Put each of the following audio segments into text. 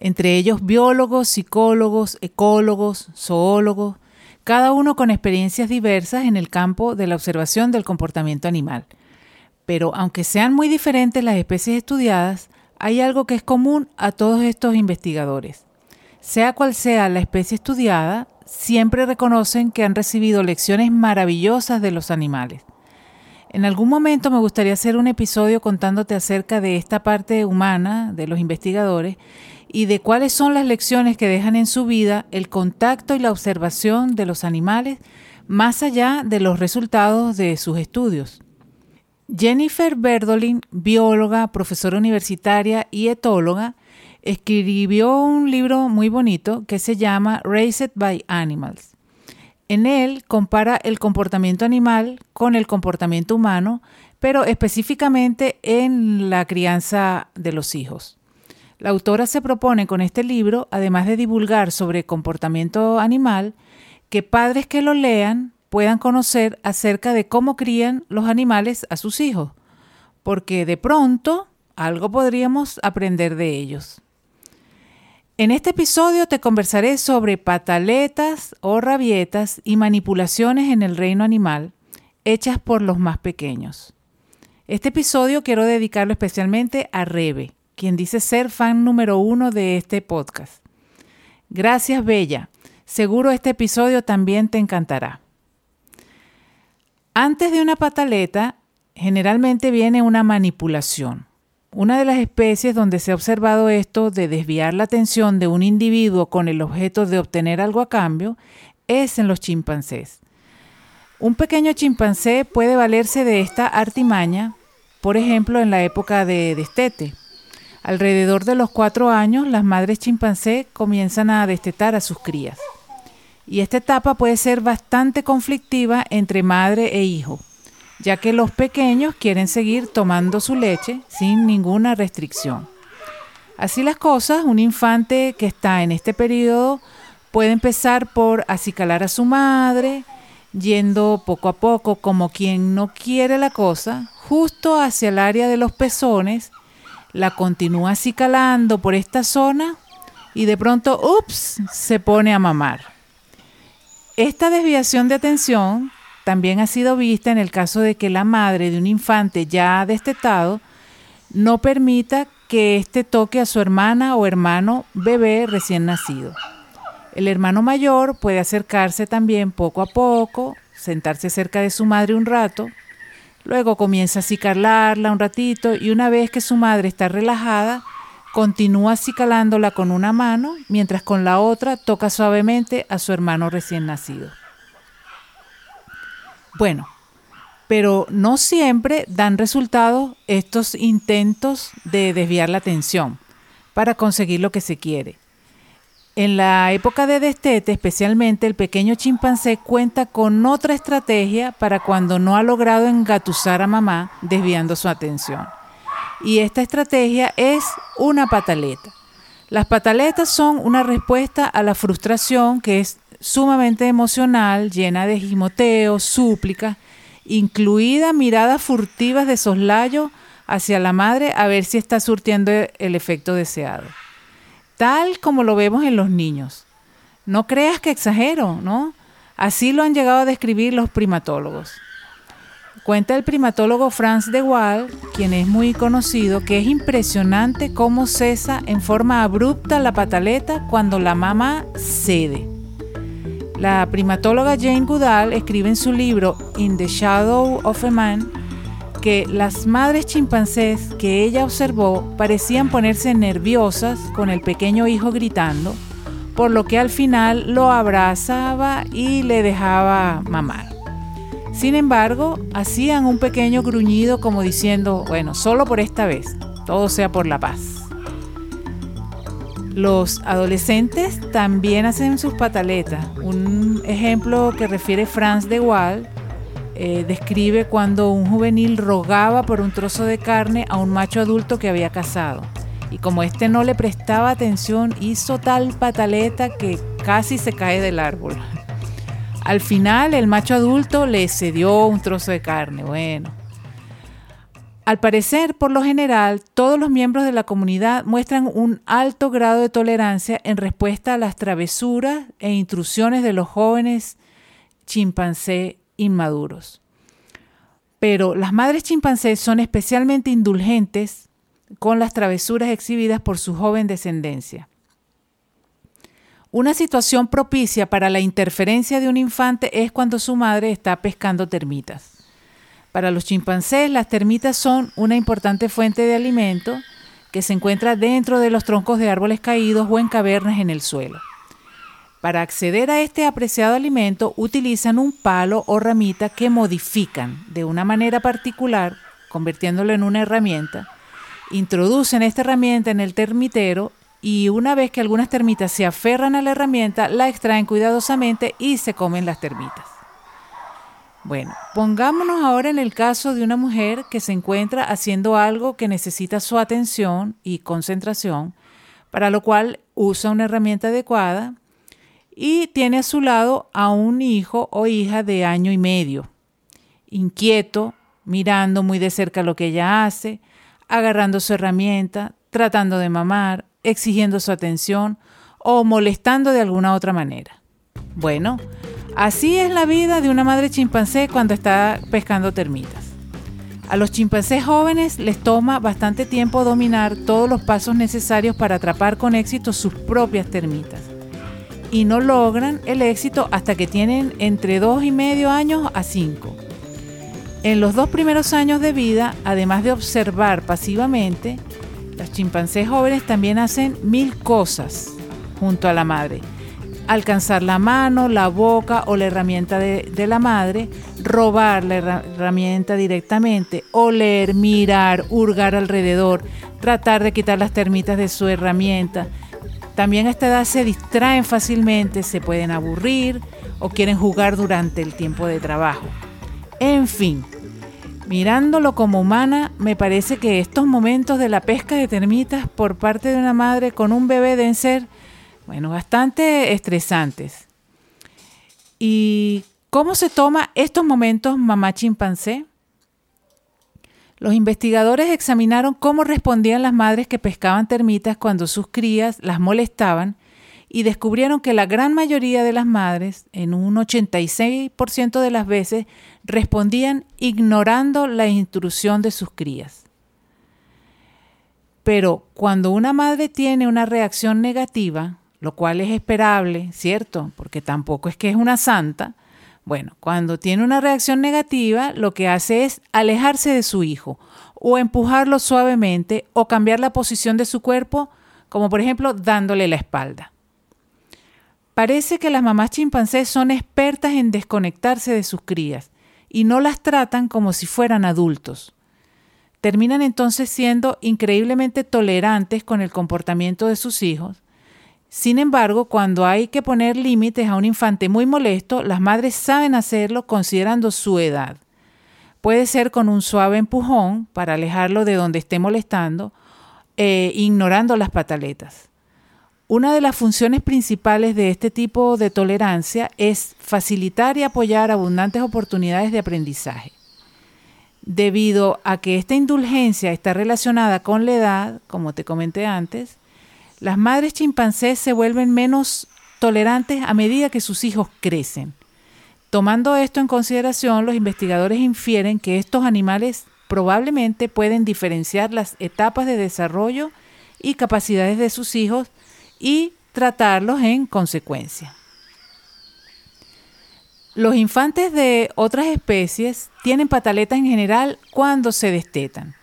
entre ellos biólogos, psicólogos, ecólogos, zoólogos, cada uno con experiencias diversas en el campo de la observación del comportamiento animal. Pero aunque sean muy diferentes las especies estudiadas, hay algo que es común a todos estos investigadores. Sea cual sea la especie estudiada, siempre reconocen que han recibido lecciones maravillosas de los animales. En algún momento me gustaría hacer un episodio contándote acerca de esta parte humana de los investigadores y de cuáles son las lecciones que dejan en su vida el contacto y la observación de los animales más allá de los resultados de sus estudios. Jennifer Berdolin, bióloga, profesora universitaria y etóloga, escribió un libro muy bonito que se llama Raised by Animals en él compara el comportamiento animal con el comportamiento humano, pero específicamente en la crianza de los hijos. La autora se propone con este libro, además de divulgar sobre comportamiento animal, que padres que lo lean puedan conocer acerca de cómo crían los animales a sus hijos, porque de pronto algo podríamos aprender de ellos. En este episodio te conversaré sobre pataletas o rabietas y manipulaciones en el reino animal hechas por los más pequeños. Este episodio quiero dedicarlo especialmente a Rebe, quien dice ser fan número uno de este podcast. Gracias, Bella. Seguro este episodio también te encantará. Antes de una pataleta, generalmente viene una manipulación. Una de las especies donde se ha observado esto de desviar la atención de un individuo con el objeto de obtener algo a cambio es en los chimpancés. Un pequeño chimpancé puede valerse de esta artimaña, por ejemplo, en la época de destete. Alrededor de los cuatro años, las madres chimpancé comienzan a destetar a sus crías. Y esta etapa puede ser bastante conflictiva entre madre e hijo ya que los pequeños quieren seguir tomando su leche sin ninguna restricción. Así las cosas, un infante que está en este periodo puede empezar por acicalar a su madre, yendo poco a poco como quien no quiere la cosa, justo hacia el área de los pezones, la continúa acicalando por esta zona y de pronto, ups, se pone a mamar. Esta desviación de atención también ha sido vista en el caso de que la madre de un infante ya destetado no permita que éste toque a su hermana o hermano bebé recién nacido. El hermano mayor puede acercarse también poco a poco, sentarse cerca de su madre un rato, luego comienza a acicalarla un ratito y una vez que su madre está relajada, continúa acicalándola con una mano, mientras con la otra toca suavemente a su hermano recién nacido. Bueno, pero no siempre dan resultado estos intentos de desviar la atención para conseguir lo que se quiere. En la época de destete, especialmente, el pequeño chimpancé cuenta con otra estrategia para cuando no ha logrado engatusar a mamá desviando su atención. Y esta estrategia es una pataleta. Las pataletas son una respuesta a la frustración que es sumamente emocional, llena de gimoteo, súplica, incluida miradas furtivas de soslayo hacia la madre a ver si está surtiendo el efecto deseado. Tal como lo vemos en los niños. No creas que exagero, ¿no? Así lo han llegado a describir los primatólogos. Cuenta el primatólogo Franz de Waal, quien es muy conocido, que es impresionante cómo cesa en forma abrupta la pataleta cuando la mamá cede. La primatóloga Jane Goodall escribe en su libro In the Shadow of a Man que las madres chimpancés que ella observó parecían ponerse nerviosas con el pequeño hijo gritando, por lo que al final lo abrazaba y le dejaba mamar. Sin embargo, hacían un pequeño gruñido como diciendo, bueno, solo por esta vez, todo sea por la paz. Los adolescentes también hacen sus pataletas. Un ejemplo que refiere Franz de Waal eh, describe cuando un juvenil rogaba por un trozo de carne a un macho adulto que había cazado. Y como éste no le prestaba atención, hizo tal pataleta que casi se cae del árbol. Al final, el macho adulto le cedió un trozo de carne. Bueno, al parecer, por lo general, todos los miembros de la comunidad muestran un alto grado de tolerancia en respuesta a las travesuras e intrusiones de los jóvenes chimpancé inmaduros. Pero las madres chimpancés son especialmente indulgentes con las travesuras exhibidas por su joven descendencia. Una situación propicia para la interferencia de un infante es cuando su madre está pescando termitas. Para los chimpancés, las termitas son una importante fuente de alimento que se encuentra dentro de los troncos de árboles caídos o en cavernas en el suelo. Para acceder a este apreciado alimento utilizan un palo o ramita que modifican de una manera particular, convirtiéndolo en una herramienta. Introducen esta herramienta en el termitero y una vez que algunas termitas se aferran a la herramienta, la extraen cuidadosamente y se comen las termitas. Bueno, pongámonos ahora en el caso de una mujer que se encuentra haciendo algo que necesita su atención y concentración, para lo cual usa una herramienta adecuada y tiene a su lado a un hijo o hija de año y medio, inquieto, mirando muy de cerca lo que ella hace, agarrando su herramienta, tratando de mamar, exigiendo su atención o molestando de alguna otra manera. Bueno, Así es la vida de una madre chimpancé cuando está pescando termitas. A los chimpancés jóvenes les toma bastante tiempo dominar todos los pasos necesarios para atrapar con éxito sus propias termitas. Y no logran el éxito hasta que tienen entre dos y medio años a cinco. En los dos primeros años de vida, además de observar pasivamente, los chimpancés jóvenes también hacen mil cosas junto a la madre alcanzar la mano, la boca o la herramienta de, la madre, robar la herramienta directamente, oler, mirar, hurgar alrededor, tratar de quitar las termitas de su herramienta. También a esta edad se distraen fácilmente, se pueden aburrir o quieren jugar durante el tiempo de trabajo. En fin, mirándolo como humana, me parece que estos momentos de la pesca de termitas por parte de una madre con un bebé deben ser bueno, bastante estresantes. ¿Y cómo se toma estos momentos mamá chimpancé? Los investigadores examinaron cómo respondían las madres que pescaban termitas cuando sus crías las molestaban y descubrieron que la gran mayoría de las madres, en un 86% de las veces, respondían ignorando la intrusión de sus crías. Pero cuando una madre tiene una reacción negativa, lo cual es esperable, ¿cierto? Porque tampoco es que es una santa. Bueno, cuando tiene una reacción negativa, lo que hace es alejarse de su hijo o empujarlo suavemente o cambiar la posición de su cuerpo, como por ejemplo dándole la espalda. Parece que las mamás chimpancés son expertas en desconectarse de sus crías y no las tratan como si fueran adultos. Terminan entonces siendo increíblemente tolerantes con el comportamiento de sus hijos sin embargo, cuando hay que poner límites a un infante muy molesto, las madres saben hacerlo considerando su edad. Puede ser con un suave empujón para alejarlo de donde esté molestando, e ignorando las pataletas. Una de las funciones principales de este tipo de tolerancia es facilitar y apoyar abundantes oportunidades de aprendizaje. Debido a que esta indulgencia está relacionada con la edad, como te comenté antes, las madres chimpancés se vuelven menos tolerantes a medida que sus hijos crecen. Tomando esto en consideración, los investigadores infieren que estos animales probablemente pueden diferenciar las etapas de desarrollo y capacidades de sus hijos y tratarlos en consecuencia. Los infantes de otras especies tienen pataletas en general cuando se destetan.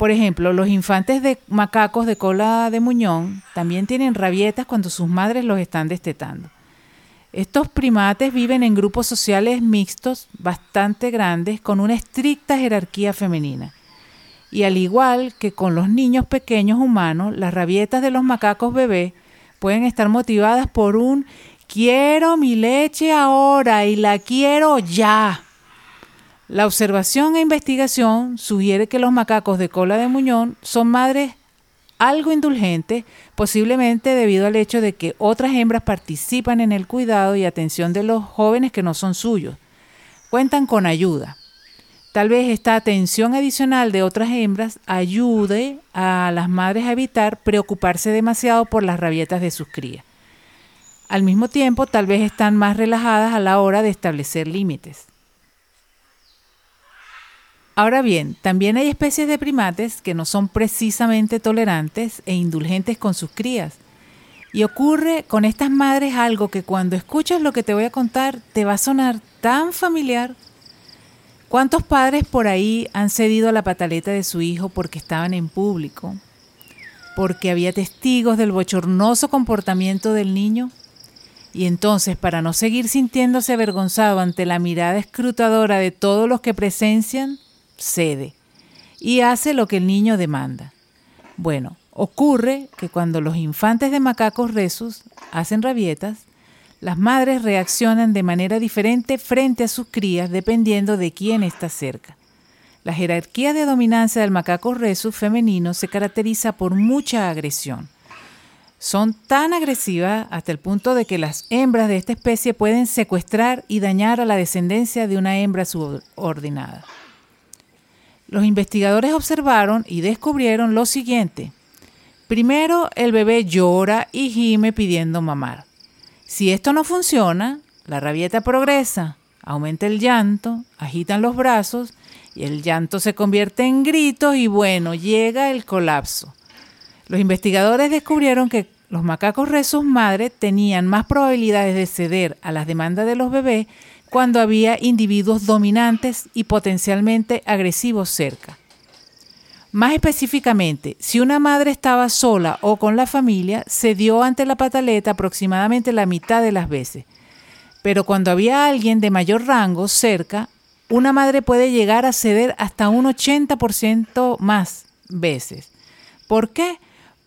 Por ejemplo, los infantes de macacos de cola de muñón también tienen rabietas cuando sus madres los están destetando. Estos primates viven en grupos sociales mixtos bastante grandes con una estricta jerarquía femenina. Y al igual que con los niños pequeños humanos, las rabietas de los macacos bebés pueden estar motivadas por un quiero mi leche ahora y la quiero ya. La observación e investigación sugiere que los macacos de cola de muñón son madres algo indulgentes, posiblemente debido al hecho de que otras hembras participan en el cuidado y atención de los jóvenes que no son suyos. Cuentan con ayuda. Tal vez esta atención adicional de otras hembras ayude a las madres a evitar preocuparse demasiado por las rabietas de sus crías. Al mismo tiempo, tal vez están más relajadas a la hora de establecer límites. Ahora bien, también hay especies de primates que no son precisamente tolerantes e indulgentes con sus crías. Y ocurre con estas madres algo que cuando escuchas lo que te voy a contar te va a sonar tan familiar ¿Cuántos padres por ahí han cedido a la pataleta de su hijo porque estaban en público? Porque había testigos del bochornoso comportamiento del niño? Y entonces, para no seguir sintiéndose avergonzado ante la mirada escrutadora de todos los que presencian, cede y hace lo que el niño demanda. Bueno, ocurre que cuando los infantes de macacos resus hacen rabietas, las madres reaccionan de manera diferente frente a sus crías dependiendo de quién está cerca. La jerarquía de dominancia del macaco resus femenino se caracteriza por mucha agresión. Son tan agresivas hasta el punto de que las hembras de esta especie pueden secuestrar y dañar a la descendencia de una hembra subordinada. Los investigadores observaron y descubrieron lo siguiente. Primero, el bebé llora y gime pidiendo mamar. Si esto no funciona, la rabieta progresa, aumenta el llanto, agitan los brazos y el llanto se convierte en gritos y bueno, llega el colapso. Los investigadores descubrieron que los macacos rezos madre tenían más probabilidades de ceder a las demandas de los bebés cuando había individuos dominantes y potencialmente agresivos cerca. Más específicamente, si una madre estaba sola o con la familia, cedió ante la pataleta aproximadamente la mitad de las veces. Pero cuando había alguien de mayor rango cerca, una madre puede llegar a ceder hasta un 80% más veces. ¿Por qué?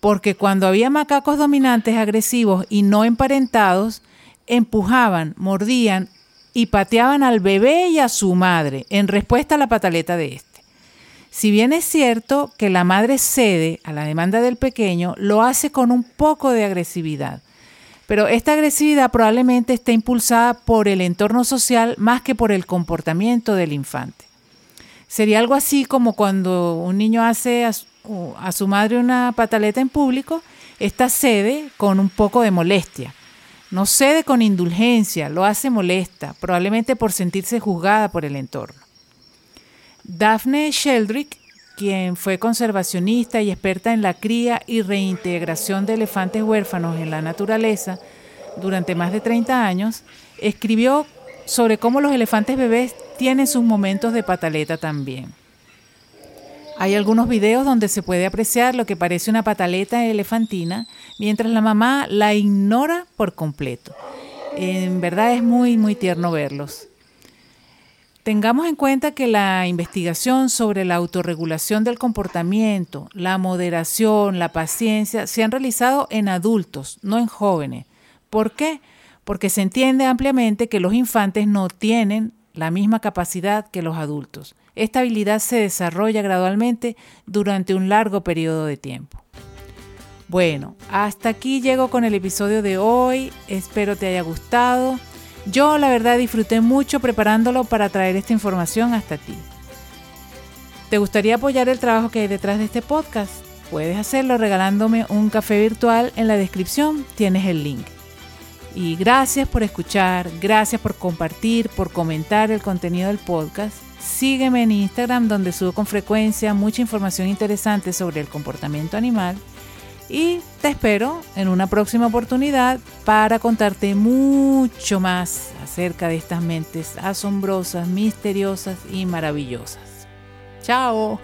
Porque cuando había macacos dominantes agresivos y no emparentados, empujaban, mordían y pateaban al bebé y a su madre en respuesta a la pataleta de este. Si bien es cierto que la madre cede a la demanda del pequeño, lo hace con un poco de agresividad. Pero esta agresividad probablemente está impulsada por el entorno social más que por el comportamiento del infante. Sería algo así como cuando un niño hace a su, madre una pataleta en público, esta cede con un poco de molestia. No cede con indulgencia, lo hace molesta, probablemente por sentirse juzgada por el entorno. Daphne Sheldrick, quien fue conservacionista y experta en la cría y reintegración de elefantes huérfanos en la naturaleza durante más de 30 años, escribió sobre cómo los elefantes bebés tienen sus momentos de pataleta también. Hay algunos videos donde se puede apreciar lo que parece una pataleta elefantina, mientras la mamá la ignora por completo. En verdad es muy, muy tierno verlos. Tengamos en cuenta que la investigación sobre la autorregulación del comportamiento, la moderación, la paciencia se han realizado en adultos, no en jóvenes. ¿Por qué? Porque se entiende ampliamente que los infantes no tienen la misma capacidad que los adultos. Esta habilidad se desarrolla gradualmente durante un largo periodo de tiempo. Bueno, hasta aquí llego con el episodio de hoy. Espero te haya gustado. Yo la verdad disfruté mucho preparándolo para traer esta información hasta ti. ¿Te gustaría apoyar el trabajo que hay detrás de este podcast? Puedes hacerlo regalándome un café virtual. En la descripción tienes el link. Y gracias por escuchar, gracias por compartir, por comentar el contenido del podcast. Sígueme en Instagram donde subo con frecuencia mucha información interesante sobre el comportamiento animal y te espero en una próxima oportunidad para contarte mucho más acerca de estas mentes asombrosas, misteriosas y maravillosas. Chao.